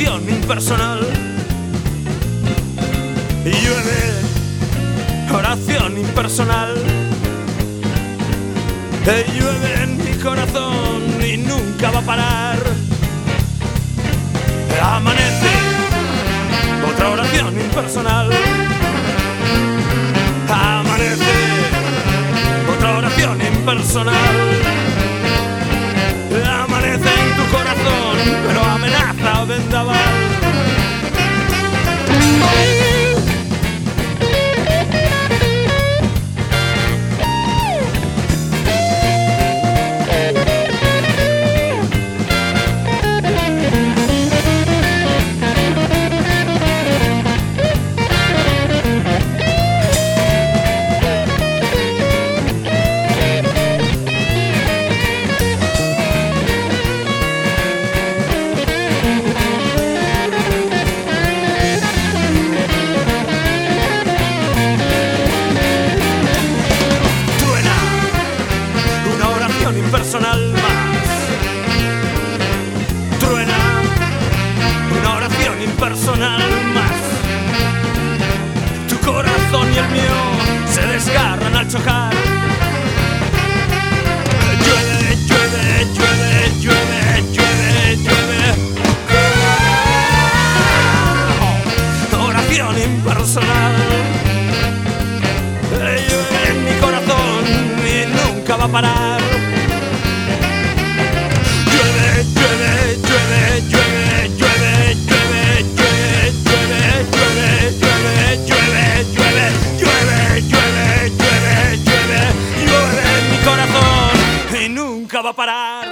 devoción impersonal. Llueve, oración impersonal. Llueve en mi corazón y nunca va a parar. Amanece, otra oración impersonal. Amanece, otra oración impersonal. давай. Impersonal más. Truena una oración impersonal más. Tu corazón y el mío se desgarran al chocar. Llueve, llueve, llueve, llueve, llueve, llueve. Oración impersonal. Llueve en mi corazón y nunca va a parar. Va a parar.